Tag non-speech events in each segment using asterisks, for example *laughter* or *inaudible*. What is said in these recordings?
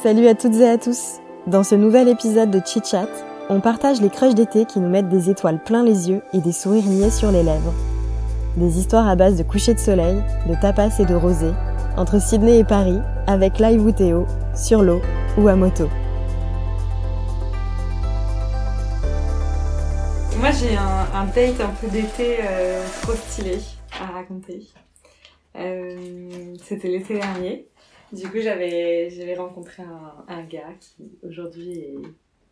Salut à toutes et à tous. Dans ce nouvel épisode de Chit Chat, on partage les crushs d'été qui nous mettent des étoiles plein les yeux et des sourires niais sur les lèvres. Des histoires à base de coucher de soleil, de tapas et de rosé, entre Sydney et Paris, avec live ou sur l'eau ou à moto. Moi j'ai un, date un peu d'été euh, trop stylé à raconter. Euh, C'était l'été dernier. Du coup, j'avais j'avais rencontré un, un gars qui aujourd'hui est,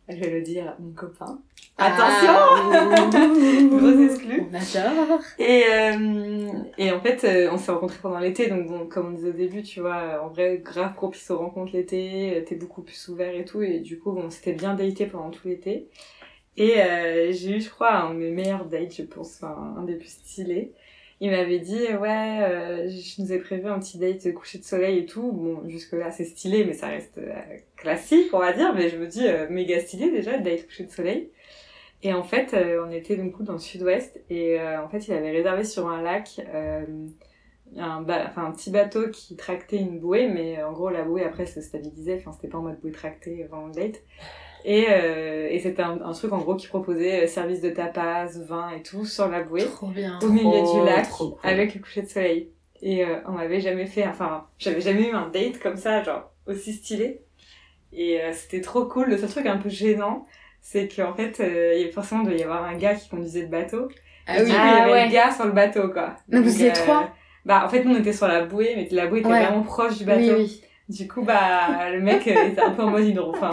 je vais le dire, mon copain. Ah. Attention! *laughs* Gros exclu D'accord et, euh, et en fait, euh, on s'est rencontrés pendant l'été, donc bon, comme on disait au début, tu vois, en vrai, grave propice aux rencontres l'été, t'es beaucoup plus ouvert et tout, et du coup, bon, c'était bien daté pendant tout l'été. Et euh, j'ai eu, je crois, un de mes meilleurs dates, je pense, enfin, un des plus stylés il m'avait dit ouais euh, je nous ai prévu un petit date coucher de soleil et tout. Bon jusque là c'est stylé mais ça reste euh, classique on va dire. Mais je me dis euh, méga stylé déjà date coucher de soleil. Et en fait euh, on était donc dans le sud-ouest. Et en fait il avait réservé sur un lac un, enfin, un petit bateau qui tractait une bouée mais en gros la bouée après se stabilisait enfin c'était pas en mode bouée tractée avant le date et, euh, et c'était un, un, truc en gros qui proposait euh, service de tapas, vin et tout sur la bouée. Trop bien. Au milieu du lac avec le coucher de soleil. Et euh, on m'avait jamais fait, enfin, j'avais jamais eu un date comme ça, genre aussi stylé. Et euh, c'était trop cool. Le seul truc un peu gênant, c'est qu'en fait, euh, il forcément doit y avoir un gars qui conduisait le bateau. Ah oui. il y Ah avait ouais. le gars sur le bateau, quoi. Donc vous étiez euh, trois Bah, en fait, nous, on était sur la bouée, mais la bouée était Ouais. vraiment proche du bateau. Oui, oui. Du coup, bah, le mec euh, était un peu en mode hydro. Enfin,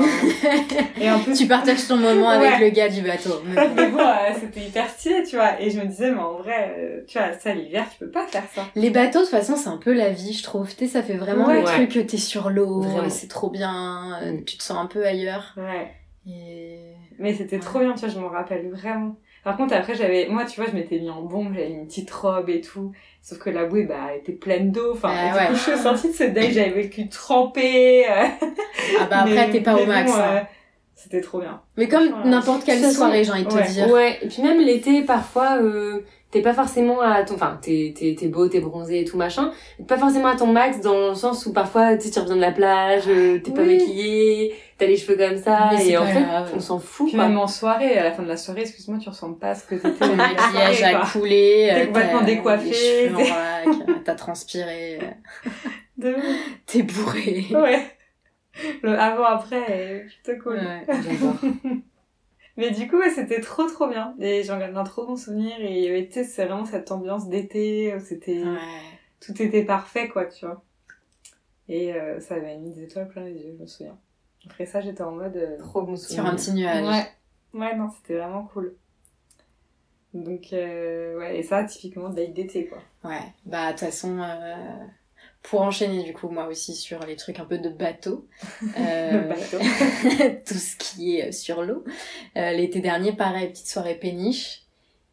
*laughs* et en plus, tu partages ton moment avec Ouais. le gars du bateau. *laughs* mais bon, euh, c'était hyper stylé, tu vois. Et je me disais, mais en vrai, euh, tu vois, ça, l'hiver, tu peux pas faire ça. Les bateaux, de toute façon, c'est un peu la vie, je trouve. Tu sais, ça fait vraiment Ouais. le truc que t'es sur l'eau, c'est trop bien, euh, Mm. tu te sens un peu ailleurs. Ouais. Et... Mais c'était Ouais. trop bien, tu vois, je m'en rappelle vraiment. Par contre, après, j'avais, moi, tu vois, je m'étais mis en bombe, j'avais mis une petite robe et tout. Sauf que la bouée, bah, elle était pleine d'eau. Enfin, et du ouais. coup, je suis sortie de ce date, *laughs* j'avais vécu trempée. euh, Ah bah après, t'es pas au max. bon, hein. euh, c'était trop bien. Mais comme Voilà. n'importe quelle soirée, j'ai envie de te ouais. dire. Ouais, et puis même l'été, parfois, euh, t'es pas forcément à ton... Enfin, t'es, t'es, t'es beau, t'es bronzé et tout machin. T'es pas forcément à ton max dans le sens où parfois, tu reviens de la plage, euh, t'es pas Oui. maquillé, t'as les cheveux comme ça, Mais et en fait, grave. on s'en fout, Puis quoi. même en soirée, à la fin de la soirée, excuse-moi, tu ressembles pas à ce que t'étais. *laughs* La maquillage quoi. coulé, T'es euh, complètement t'es- vrac, t'as transpiré, *laughs* euh, De... t'es bourré. Ouais. Le avant-après est plutôt cool. Ouais. J'adore. *laughs* Mais du coup, ouais, c'était trop trop bien. Et j'en garde un trop bon souvenir. Et il y avait, tu sais, c'est vraiment cette ambiance d'été c'était, Ouais. tout était parfait, quoi, tu vois. Et euh, ça avait mis des étoiles plein les yeux, je me souviens. Après ça, j'étais en mode... euh, Trop bon Sur souvenir. un petit nuage. Ouais. Ouais, non, c'était vraiment cool. Donc, euh, ouais, et ça, typiquement, date d'été, quoi. Ouais, bah de toute façon, euh, pour enchaîner du coup moi aussi sur les trucs un peu de bateau, *laughs* euh, bateau. *laughs* tout ce qui est euh, sur l'eau. Euh, L'été dernier, pareil, petite soirée péniche.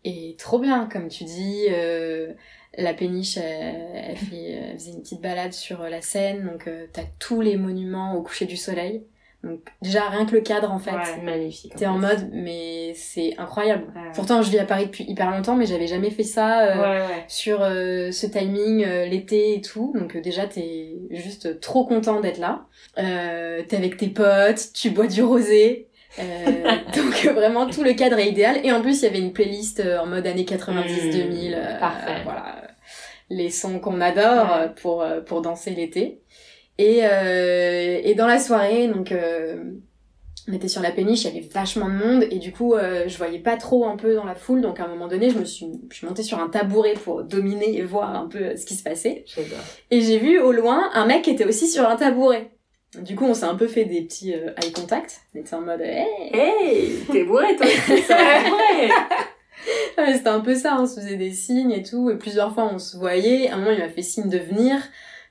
Et trop bien, comme tu dis, euh, la péniche, elle, elle fait, elle faisait une petite balade sur euh, la Seine, donc euh, t'as tous les monuments au coucher du soleil. Donc déjà rien que le cadre en fait, Ouais. C'est magnifique. t'es en fait. mode mais c'est incroyable. Ouais. Pourtant je vis à Paris depuis hyper longtemps, mais j'avais jamais fait ça. euh, Ouais, sur euh, ce timing, euh, l'été et tout. Donc euh, déjà, t'es juste trop content d'être là. Euh, t'es avec tes potes, tu bois du rosé. Euh, *laughs* donc vraiment, tout le cadre est idéal. Et en plus, il y avait une playlist en mode années 90-2000. euh, parfait. voilà, les sons qu'on adore pour, pour danser l'été. Et, euh, et dans la soirée, donc... euh, on était sur la péniche, il y avait vachement de monde et du coup euh, je voyais pas trop un peu dans la foule donc à un moment donné je me suis, je suis montée sur un tabouret pour dominer et voir un peu euh, ce qui se passait. Et j'ai vu au loin un mec qui était aussi sur un tabouret. Du coup on s'est un peu fait des petits euh, eye contact, on était en mode hey! Hey, t'es bourré toi! *laughs* C'était un peu ça, on se faisait des signes et tout et plusieurs fois on se voyait, à un moment il m'a fait signe de venir,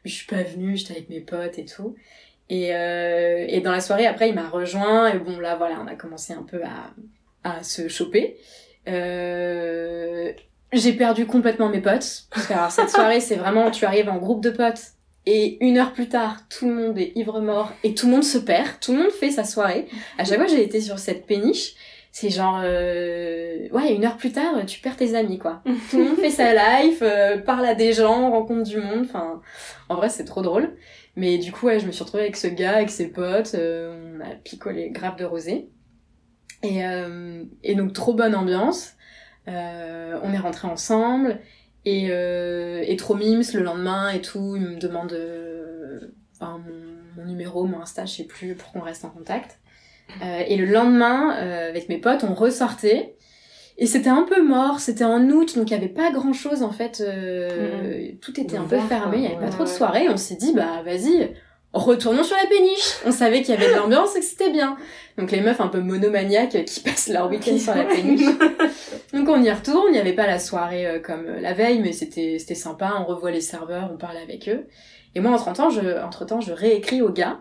je suis pas venue, j'étais avec mes potes et tout. Et, euh, et dans la soirée, après, il m'a rejoint. Et bon, là, voilà, on a commencé un peu à, à se choper. Euh, j'ai perdu complètement mes potes. Parce que alors, cette soirée, c'est vraiment, tu arrives en groupe de potes. Et une heure plus tard, tout le monde est ivre-mort et tout le monde se perd. Tout le monde fait sa soirée. À chaque fois, j'ai été sur cette péniche. C'est genre, euh... ouais, une heure plus tard, tu perds tes amis, quoi. *laughs* tout le monde fait sa life, euh, parle à des gens, rencontre du monde. Enfin, en vrai, c'est trop drôle. Mais du coup, ouais, je me suis retrouvée avec ce gars, avec ses potes. euh, on a picolé grave de rosé. Et, et donc, trop bonne ambiance. On est rentrés ensemble. Et, et trop mimes le lendemain et tout. Il me demande enfin, mon, mon numéro, mon Insta, je sais plus, pour qu'on reste en contact. Euh, et le lendemain, euh, avec mes potes, on ressortait. Et c'était un peu mort, c'était en août, donc il y avait pas grand chose en fait. euh, Tout était un peu fermé, il y avait pas trop de soirées. On s'est dit, bah vas-y, retournons sur la péniche. On savait qu'il y avait de l'ambiance et que c'était bien. Donc les meufs un peu monomaniaques qui passent leur week-end sur la péniche. *laughs* Donc on y retourne, il n'y avait pas la soirée euh, comme la veille, mais c'était c'était sympa, on revoit les serveurs, on parle avec eux. Et moi, entre-temps, je, entre-temps, je réécris au gars,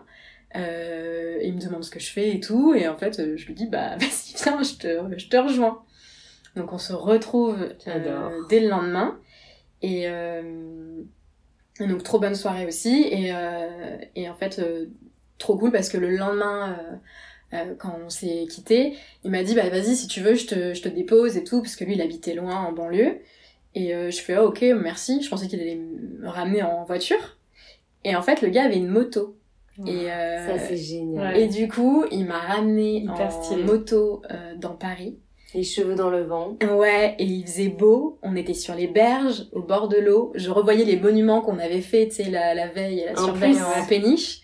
euh, il me demande ce que je fais et tout, et en fait, euh, je lui dis, bah *laughs* vas-y, viens, je te, je te rejoins. Donc on se retrouve euh, dès le lendemain, et, euh, et donc trop bonne soirée aussi, et, euh, et en fait, euh, trop cool parce que le lendemain... quand on s'est quitté, il m'a dit bah vas-y si tu veux je te, je te dépose et tout parce que lui il habitait loin en banlieue. Et euh, je fais ah ok merci. Je pensais qu'il allait me ramener en voiture. Et en fait le gars avait une moto et euh, Ça, c'est génial. et du coup il m'a ramené Hyper en stylé. moto euh, dans Paris Les cheveux dans le vent. ouais et il faisait beau on était sur les berges au bord de l'eau je revoyais les monuments qu'on avait fait tu sais la, la veille et la En surveille en péniche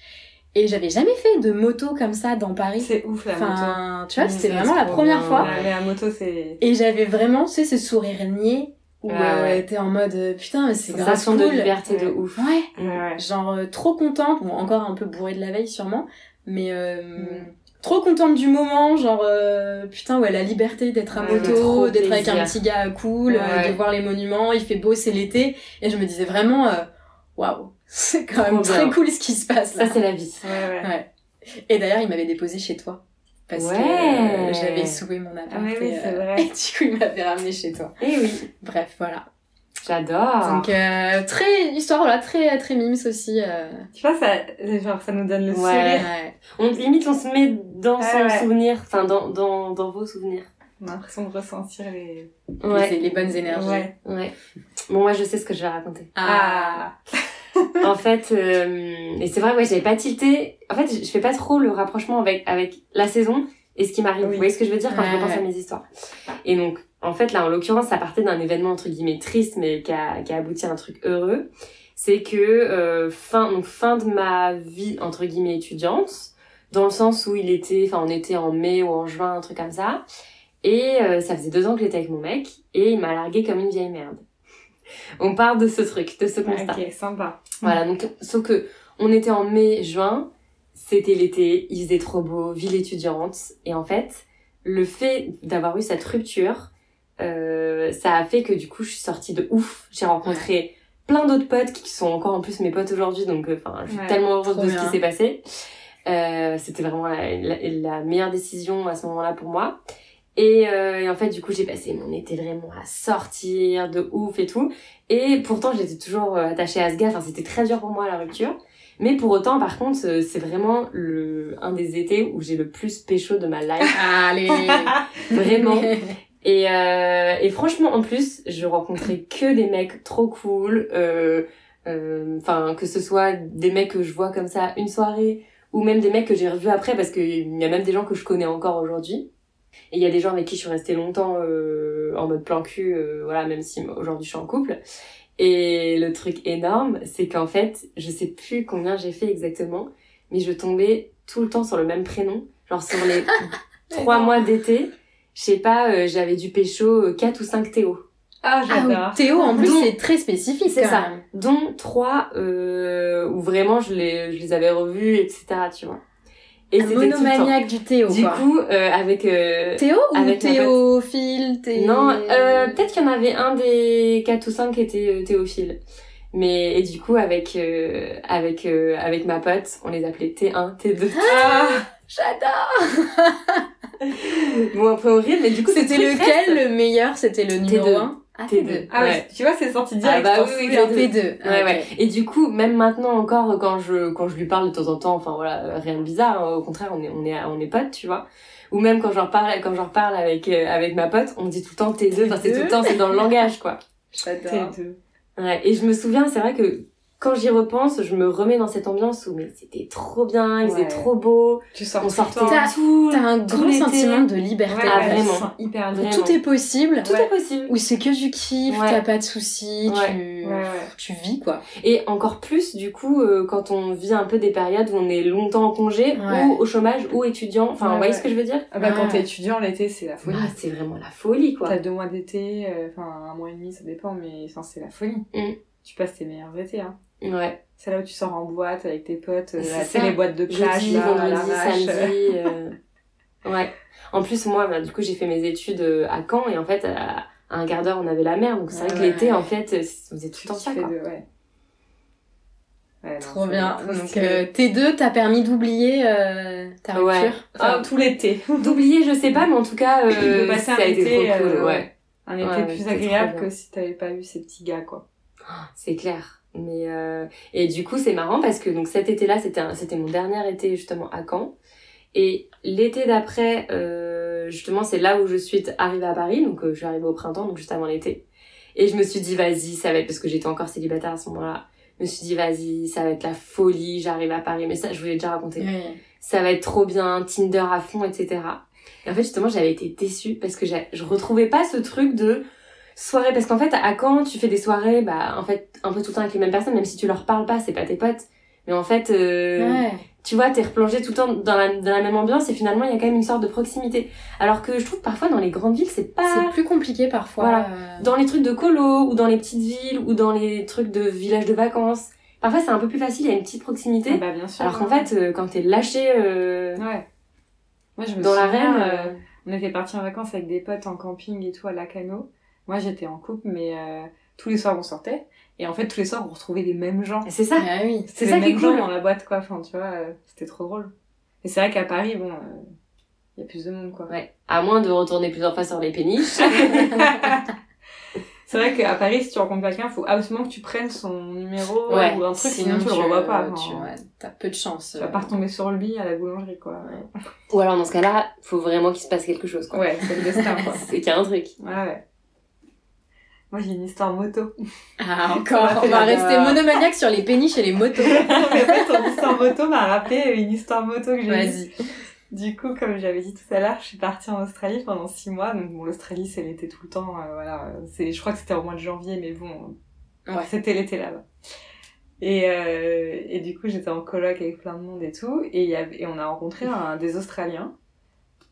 et j'avais jamais fait de moto comme ça dans Paris C'est ouf la moto. Enfin, tu vois, c'était c'est vraiment la première bien. fois. Ouais, mais la moto, c'est. Et j'avais vraiment, tu sais, ce sourire niais où Ah euh, ouais. t'es en mode euh, putain, mais c'est grave Sensation cool. de liberté de ouf. Ouais, Ouais, ouais. genre euh, trop contente, bon encore un peu bourrée de la veille sûrement, mais euh, Mm. trop contente du moment, genre euh, putain ouais la liberté d'être à Ouais, moto, d'être avec un petit gars cool, euh, de voir les monuments, il fait beau, c'est l'été, et je me disais vraiment euh, waouh, *laughs* c'est quand Trop même très cool ce qui se passe là. Ça, c'est la vie. Ouais, ouais. Ouais. Et d'ailleurs, il m'avait déposé chez toi. Parce Ouais. que euh, j'avais soué mon appart. Ah oui, oui, et, c'est euh, vrai. *laughs* et du coup, il m'avait ramené chez toi. Eh oui, Bref, voilà. j'adore. Donc, euh, très, histoire, voilà, très, très mimes aussi. Euh, Tu vois, ça, genre, ça nous donne le Ouais. sourire. ouais. On, limite, on se met dans Ah son ouais. souvenir, enfin, dans, dans, dans vos souvenirs. On a l'impression de ressentir les. Les, les bonnes énergies. Ouais. Ouais. Bon, moi, je sais ce que je vais raconter. Ah. En fait, euh, et c'est vrai, ouais, j'avais pas tilté. En fait, je fais pas trop le rapprochement avec, avec la saison et ce qui m'arrive. Oui. Vous voyez ce que je veux dire quand je Ouais, repense à mes histoires? Et donc, en fait, là, en l'occurrence, ça partait d'un événement entre guillemets triste, mais qui a, qui a abouti à un truc heureux. C'est que euh, fin, donc fin de ma vie entre guillemets étudiante, dans le sens où il était, enfin, on était en mai ou en juin, un truc comme ça. Et euh, ça faisait deux ans que j'étais avec mon mec et il m'a largué comme une vieille merde. *laughs* On part de ce truc, de ce constat. Ok, sympa. Voilà, donc, sauf que on était en mai, juin, c'était l'été, il faisait trop beau, ville étudiante, et en fait, le fait d'avoir eu cette rupture, euh, ça a fait que du coup, je suis sortie de ouf. J'ai rencontré plein d'autres potes qui sont encore en plus mes potes aujourd'hui, donc euh, enfin, je suis Ouais, tellement heureuse de ce qui s'est passé. Euh, c'était vraiment la, la, la meilleure décision à ce moment-là pour moi. Et, euh, et en fait, du coup, j'ai passé mon été vraiment à sortir de ouf et tout. Et pourtant, j'étais toujours euh, attachée à ce gars. Enfin, c'était très dur pour moi la rupture. Mais pour autant, par contre, euh, c'est vraiment le un des étés où j'ai le plus pécho de ma life. *laughs* Allez. *laughs* Vraiment. Et, euh, et franchement, en plus, je rencontrais que des mecs trop cool. euh, euh, Enfin, que ce soit des mecs que je vois comme ça une soirée, ou même des mecs que j'ai revus après, parce qu'il y a même des gens que je connais encore aujourd'hui. Et il y a des gens avec qui je suis restée longtemps euh, en mode plan cul, euh, voilà, même si aujourd'hui je suis en couple. Et le truc énorme, c'est qu'en fait, je sais plus combien j'ai fait exactement, mais je tombais tout le temps sur le même prénom. Genre sur les *laughs* trois mois d'été, je sais pas, euh, j'avais du pécho 4 ou 5 Théo. Ah, Ah, j'adore. oui, Théo, en plus, c'est très spécifique. c'est ça. Dont trois euh, où vraiment je les, je les avais revus, etc. Tu vois. Et Un monomaniaque du Théo. Du quoi. coup, euh, avec... euh, Théo ou avec Théophile Thé- Non, euh, peut-être qu'il y en avait un des 4 ou 5 qui était euh, Théophile. Mais et du coup avec euh, avec euh, avec ma pote, on les appelait T1, T2. Ah J'adore *laughs* bon un peu horrible, mais du coup C'était lequel triste. le meilleur? C'était le numéro T2. 1 Ah, T2. Ah Ouais. ouais, tu vois, c'est sorti direct. Ah bah oui, oui, souviens. T2. T2. Ouais, ouais. Et du coup, même maintenant encore, quand je, quand je lui parle de temps en temps, enfin voilà, euh, rien de bizarre, hein, au contraire, on est, on est, on est potes, tu vois. Ou même quand j'en reparle, quand j'en reparle avec, euh, avec ma pote, on dit tout le temps T2, enfin c'est tout le temps, c'est dans le langage, quoi. *laughs* J'adore. T2. Ouais. Et je me souviens, c'est vrai que quand j'y repense, je me remets dans cette ambiance où, mais c'était trop bien, il faisait Ouais. trop beau, Tu sors on sortait tout, T'as un grand sentiment de liberté. Ouais, Ah, ouais, vraiment. hyper Vraiment. Tout est possible. Tout est possible. Où c'est que du kiff, Ouais. t'as pas de soucis, Ouais. tu... Ouais, ouais. tu vis quoi. Et encore plus, du coup, euh, quand on vit un peu des périodes où on est longtemps en congé, Ouais. ou au chômage, ou étudiant, enfin, Ouais, vous voyez ouais. ce que je veux dire? Ah bah, quand t'es étudiant, l'été, c'est la folie. Ah, C'est vraiment la folie, quoi. T'as deux mois d'été, euh, enfin un mois et demi, ça dépend, mais c'est la folie. Mm. Tu passes tes meilleurs étés. Hein. Ouais. C'est là où tu sors en boîte avec tes potes, euh, C'est les boîtes de plage, Jeudi, là, vendredi, l'arrache. samedi. euh, *laughs* Ouais. En plus, moi, bah, du coup, j'ai fait mes études euh, à Caen et en fait, à à un quart d'heure, on avait la mer. Donc, c'est vrai que Ouais. l'été, en fait, on faisait tout le temps ça, quoi. de... Ouais. Non, Trop bien. Donc euh, T2 t'as permis d'oublier euh, ta Ouais. rupture. Enfin, Ah, tout l'été. *laughs* D'oublier, je sais pas, mais en tout cas, euh, De passer ça un a été été, trop cool, euh, ouais. Un été Ouais, plus agréable que si t'avais pas eu ces petits gars, quoi. C'est clair. Mais euh, et du coup c'est marrant parce que donc cet été-là c'était c'était mon dernier été justement à Caen. Et l'été d'après euh, justement c'est là où je suis arrivée à Paris. Donc euh, je suis arrivée au printemps donc juste avant l'été. Et je me suis dit vas-y ça va être parce que j'étais encore célibataire à ce moment-là. Je me suis dit vas-y ça va être la folie j'arrive à Paris. Mais ça je vous l'ai déjà raconté. Oui. ça va être trop bien, Tinder à fond, etc. Et en fait, justement, j'avais été déçue parce que je retrouvais pas ce truc de soirée. Parce qu'en fait, à Caen, tu fais des soirées, bah, en fait, un peu tout le temps avec les mêmes personnes, même si tu leur parles pas, c'est pas tes potes. Mais en fait, euh, Ouais. tu vois, t'es replongé tout le temps dans la, dans la même ambiance et finalement, il y a quand même une sorte de proximité. Alors que je trouve parfois dans les grandes villes, c'est pas... C'est plus compliqué parfois. Voilà. euh, Dans les trucs de colo ou dans les petites villes ou dans les trucs de villages de vacances, parfois c'est un peu plus facile, il y a une petite proximité. Ah bah, bien sûr. Alors qu'en fait, euh, quand t'es lâché euh, Ouais. Moi, je me dans l'arène, euh, on était partis en vacances avec des potes en camping et tout à Lacano. Moi, j'étais en couple, mais euh, tous les soirs, on sortait. Et en fait, tous les soirs, on retrouvait les mêmes gens. c'est ça. Ah oui. C'est ça les qui est mêmes gens cool. dans la boîte, quoi. Enfin, tu vois, euh, c'était trop drôle. Et c'est vrai qu'à Paris, bon, il y a plus de monde, quoi. Ouais. À moins de retourner plusieurs fois sur les péniches. *laughs* c'est vrai qu'à Paris, si tu rencontres quelqu'un, faut absolument que tu prennes son numéro Ouais, ou un truc, sinon, tu le revois pas. tu- Enfin, ouais, T'as peu de chance. Tu vas pas retomber sur lui à la boulangerie, quoi. Ou alors dans ce cas-là, faut vraiment qu'il se passe quelque chose. Quoi. Ouais, c'est le destin, quoi. *laughs* C'est qu'il y a un truc. Ouais, ouais. Moi, j'ai une histoire moto. *laughs* Ah, encore. On va rester monomaniaque sur les péniches et les motos. Non, *laughs* mais en fait, ton histoire moto m'a rappelé une histoire moto que j'ai. Vas-y. Du coup, comme j'avais dit tout à l'heure, je suis partie en Australie pendant six mois. Donc, bon, l'Australie, c'est l'été tout le temps. euh, voilà. C'est, je crois que c'était au mois de janvier, mais bon, Ouais. c'était l'été là-bas. Et, euh, et du coup, j'étais en coloc avec plein de monde et tout. Et, y avait, et on a rencontré un, des Australiens,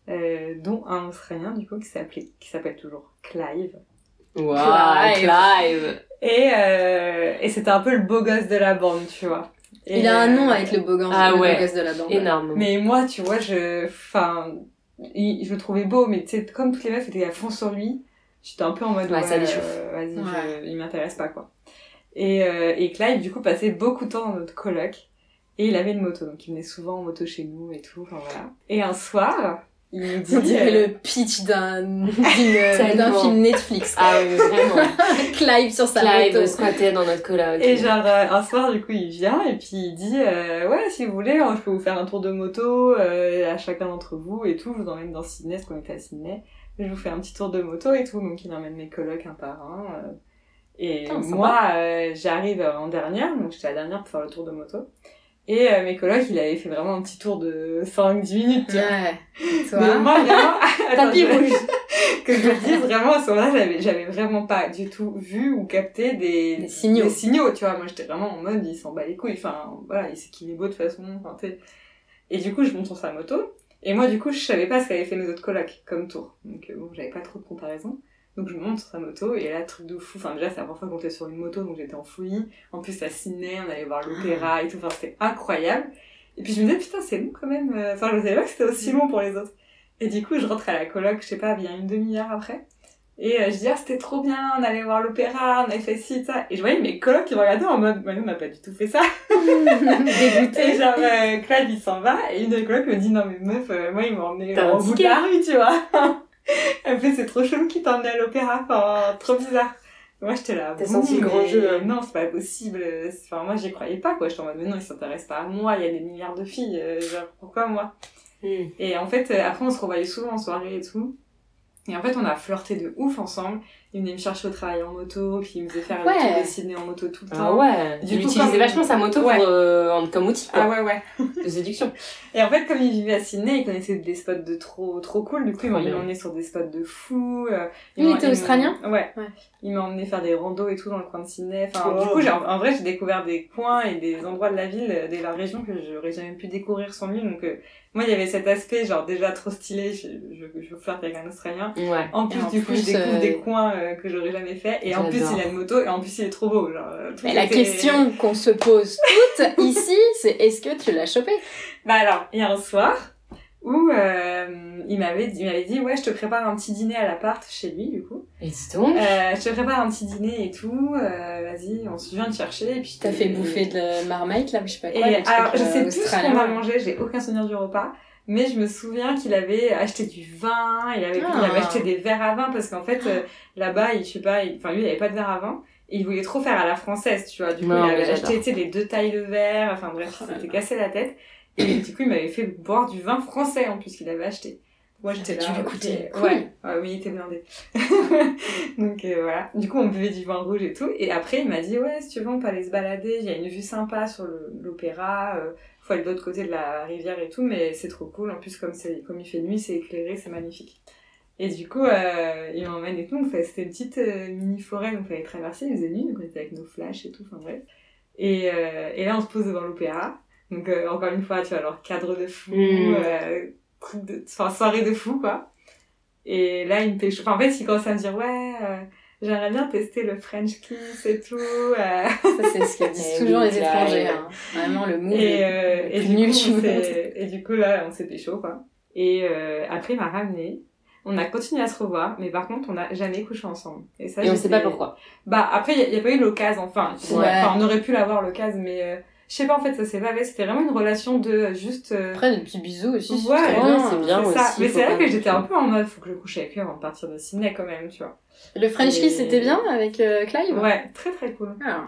euh, dont un Australien, du coup, qui s'appelait, qui s'appelle toujours Clive. Wow, Clive. Clive. Et, euh, et c'était un peu le beau gosse de la bande, tu vois. Et, Il a un nom euh, avec le beau gosse, Ah le beau ouais. gosse de la bande. Énorme. Mais moi, tu vois, je, enfin, je le trouvais beau, mais tu sais, comme toutes les meufs étaient à fond sur lui, j'étais un peu en mode, Ouais, ça les euh, vas-y, Ouais. je- il m'intéresse pas, quoi. Et, euh, et Clive, du coup, passait beaucoup de temps dans notre coloc, et il avait une moto, donc il venait souvent en moto chez nous et tout, enfin voilà. Et un soir, il nous dit, On dirait euh, le pitch d'un d'une- *laughs* d'un film Netflix. Ah oui, vraiment. *laughs* Clive sur sa Clive moto. squattait dans notre coloc. Et genre, euh, un soir, du coup, il vient et puis il dit euh, Ouais, si vous voulez, hein, je peux vous faire un tour de moto euh, à chacun d'entre vous et tout. Je vous emmène dans Sydney, parce qu'on était à Sydney. Je vous fais un petit tour de moto et tout. Donc, il emmène mes colocs un par un. euh. et Putain, moi, euh, j'arrive en dernière, donc j'étais la dernière pour faire le tour de moto. Et euh, mes colocs, il avait fait vraiment un petit tour de 5-10 minutes. tu vois. Ouais. *laughs* Mais Toi. moi, vraiment, *laughs* attends, Tapis rouge. *laughs* que je le dise vraiment à ce moment-là, j'avais, j'avais vraiment pas du tout vu ou capté des, Des signaux. des signaux, tu vois. Moi, j'étais vraiment en mode, il s'en bat les couilles. Enfin, voilà, il sait qu'il est beau de toute façon. Enfin, tu sais. Et du coup, je monte sur sa moto. Et moi, du coup, je savais pas ce qu'avaient fait mes autres colocs comme tour. Donc, euh, bon, j'avais pas trop de comparaison. Donc, je monte sur sa moto. Et là, truc de fou. Enfin, déjà, c'est la première fois qu'on était sur une moto. Donc, j'étais en folie. En plus, à Sydney, on allait voir l'opéra et tout. Enfin, c'était incroyable. Et puis, je me disais, putain, c'est long quand même. Enfin, je savais pas que c'était aussi long pour les autres. Et du coup, je rentre à la coloc, je sais pas, bien une demi-heure après. Et euh, je dis, ah, c'était trop bien, on allait voir l'opéra, on avait fait ci, ça. Et je voyais mes colocs qui me regardaient en mode, nous, on n'a pas du tout fait ça. *laughs* Dégoûté. Genre, euh, Claude, il s'en va, et une des colocs me dit, non, mais meuf, euh, moi, il m'a emmené un bout de la rue, tu vois. *laughs* Elle me fait, c'est trop chelou qu'il t'a emmené à l'opéra, enfin, trop bizarre. Moi, j'étais là. T'as senti le grand jeu. Non, c'est pas possible. Enfin, moi, j'y croyais pas, quoi. J'étais en mode, mais non, il s'intéresse pas à moi, il y a des milliards de filles, euh, genre, pourquoi moi? Hmm. Et en fait, euh, après, on se revoyait souvent en soirée et tout. Et en fait, on a flirté de ouf ensemble. Il venait me chercher au travail en moto, puis il me faisait faire le Ouais. tour de Sydney en moto tout le Ah temps. ouais, Du il coup, utilisait comme- vachement sa moto Ouais. pour, euh, comme outil quoi, Ah ouais, ouais. *laughs* de séduction. Et en fait, comme il vivait à Sydney, il connaissait des spots de trop, trop cool. Du coup, il m'a emmené sur des spots de fou. euh, Il était australien Ouais. Ouais. Il m'a emmené faire des randos et tout dans le coin de Sydney. Enfin, Oh. du coup, j'ai, en vrai, j'ai découvert des coins et des endroits de la ville, euh, de la région que j'aurais jamais pu découvrir sans lui. Donc, euh, moi, il y avait cet aspect, genre, déjà trop stylé. Je, je, je flirte avec un Australien. Ouais. En plus, en du coup, je découvre euh, des coins euh, que j'aurais jamais fait. Et en plus, il a une moto. Et en plus, il est trop beau. Genre, euh, tout Mais la question qu'on se pose toutes *laughs* ici, c'est est-ce que tu l'as chopé? Bah alors, il y a un soir où euh, il m'avait dit, il m'avait dit, ouais, je te prépare un petit dîner à l'appart chez lui, du coup. Et dis donc. Euh, je te prépare un petit dîner et tout. euh, Vas-y, on se vient te chercher. Et puis T'as fait bouffer de marmite là, je sais pas Et quoi. truc, alors, je euh, sais plus ce qu'on a mangé. J'ai aucun souvenir du repas. Mais je me souviens qu'il avait acheté du vin, il avait, il Ah. avait acheté des verres à vin parce qu'en fait, euh, là-bas, il, je sais pas, enfin, lui, il avait pas de verre à vin. Et il voulait trop faire à la française, tu vois. Du coup, Non, il avait acheté, tu sais, les deux tailles de verre. Enfin, bref, Oh il s'était cassé la tête. Et du coup, il m'avait fait boire du vin français, en plus, qu'il avait acheté. Moi, j'étais Tu là. ok, goûté, cool. Ouais. Ouais, oui, il était blindé. *laughs* Donc, euh, voilà. Du coup, on buvait du vin rouge et tout. Et après, il m'a dit, ouais, si tu veux, on peut aller se balader. Il y a une vue sympa sur l'opéra. Euh, faut aller de l'autre côté de la rivière et tout, mais c'est trop cool. En plus, comme, comme il fait nuit, c'est éclairé, c'est magnifique. Et du coup, euh, il m'emmène et tout. Donc, c'était une petite euh, mini forêt, donc il fallait traverser. Il faisait nuit, donc on était avec nos flashs et tout. Enfin, bref. Et, euh, et là, on se pose devant l'opéra. Donc, euh, encore une fois, tu vois, alors cadre de fou, Mm. euh, truc de, enfin, soirée de fou, quoi. Et là, il me pécho. Enfin, en fait, il commence à me dire, ouais, euh, j'aimerais bien tester le French kiss et tout. euh. Ça, c'est ce que *laughs* disent toujours les étrangers. hein. Vraiment, le move. Et, est euh, le et, plus du nul coup, et du coup, là, on s'est pécho, quoi. Et euh, après, il m'a ramené. On a continué à se revoir, mais par contre, on n'a jamais couché ensemble. Et ça, Et on sait pas pourquoi. Bah, après, il n'y a, pas eu l'occasion, enfin. Ouais. Enfin, on aurait pu l'avoir l'occasion, mais euh, je sais pas, en fait, ça s'est pas fait. C'était vraiment une relation de euh, juste. euh, Après, des petits bisous aussi. c'est Ouais, c'est bien. aussi, ça. Mais c'est vrai que j'étais un peu en mode, faut que je couche avec lui avant de partir de Sydney quand même, tu vois. Le French kiss, Et- c'était bien avec euh, Clive? Ouais, très très cool. Ah.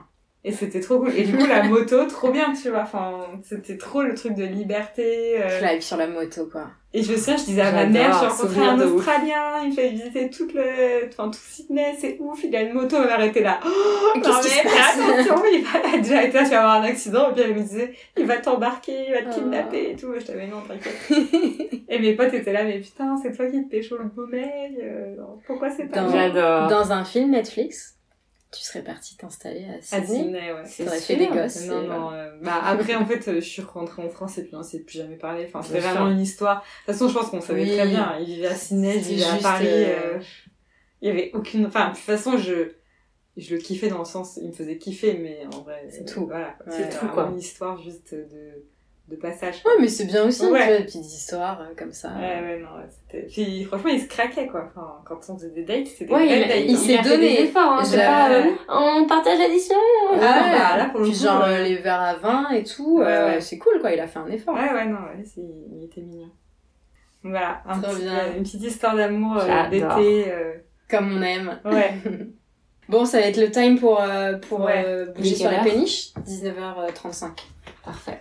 Et c'était trop cool. Et du coup, la *laughs* moto, trop bien, tu vois. Enfin, c'était trop le truc de liberté. euh, Clive sur la moto, quoi. Et je me souviens, je disais à ma mère, j'ai rencontré un ouf. Australien, il fait visiter toute le, enfin, tout Sydney, c'est ouf, il a une moto, elle m'arrêtait là. Oh, Qu'est-ce non, qui mais se passe fais attention, il va, déjà été là, tu vas avoir un accident, et puis elle me disait, il va t'embarquer, il va te Oh. kidnapper et tout. Je t'avais non, t'inquiète. *laughs* et mes potes étaient là, mais putain, c'est toi qui te pécho le sommeil, euh, pourquoi c'est pas Dans-. Dans un film Netflix, tu serais parti t'installer à À Sydney? Sydney, ouais. C'est sûr. fait des gosses. Non, non, voilà. euh, bah *laughs* après, en fait, euh, je suis rentrée en France et puis on s'est plus jamais parlé. Enfin, c'était Bien vraiment sûr. une histoire. De toute façon, je pense qu'on savait Oui. très bien. Il vivait à Sydney, C'était vivais à Paris. euh, euh, Il y avait aucune. Enfin, de toute façon, je. Je le kiffais dans le sens, il me faisait kiffer, mais en vrai, C'est euh, tout. Voilà. Ouais, c'est tout, quoi. une histoire juste de, de passage. Ouais, mais c'est bien aussi, Ouais. tu vois, des petites histoires euh, comme ça. Ouais, ouais, non, ouais, c'était. Puis franchement, il se craquait, quoi. Enfin, quand on faisait des dates, c'était Ouais, des il, a- dates. il s'est a fait donné. des efforts, hein. Je- pas, euh, on partage l'addition. Ah, bah, là, pour le Puis coup, genre euh, euh, les verres à vin et tout, Ouais, euh, ouais. c'est cool quoi, il a fait un effort. Ouais, ouais, non, ouais, c'est- il était mignon. Voilà, un petit- euh, une petite histoire d'amour euh, d'été. euh, Comme on aime. Ouais. *laughs* Bon, ça va être le time pour, euh, pour Ouais. euh, bouger sur quelle la heure péniche. 19h35. Parfait.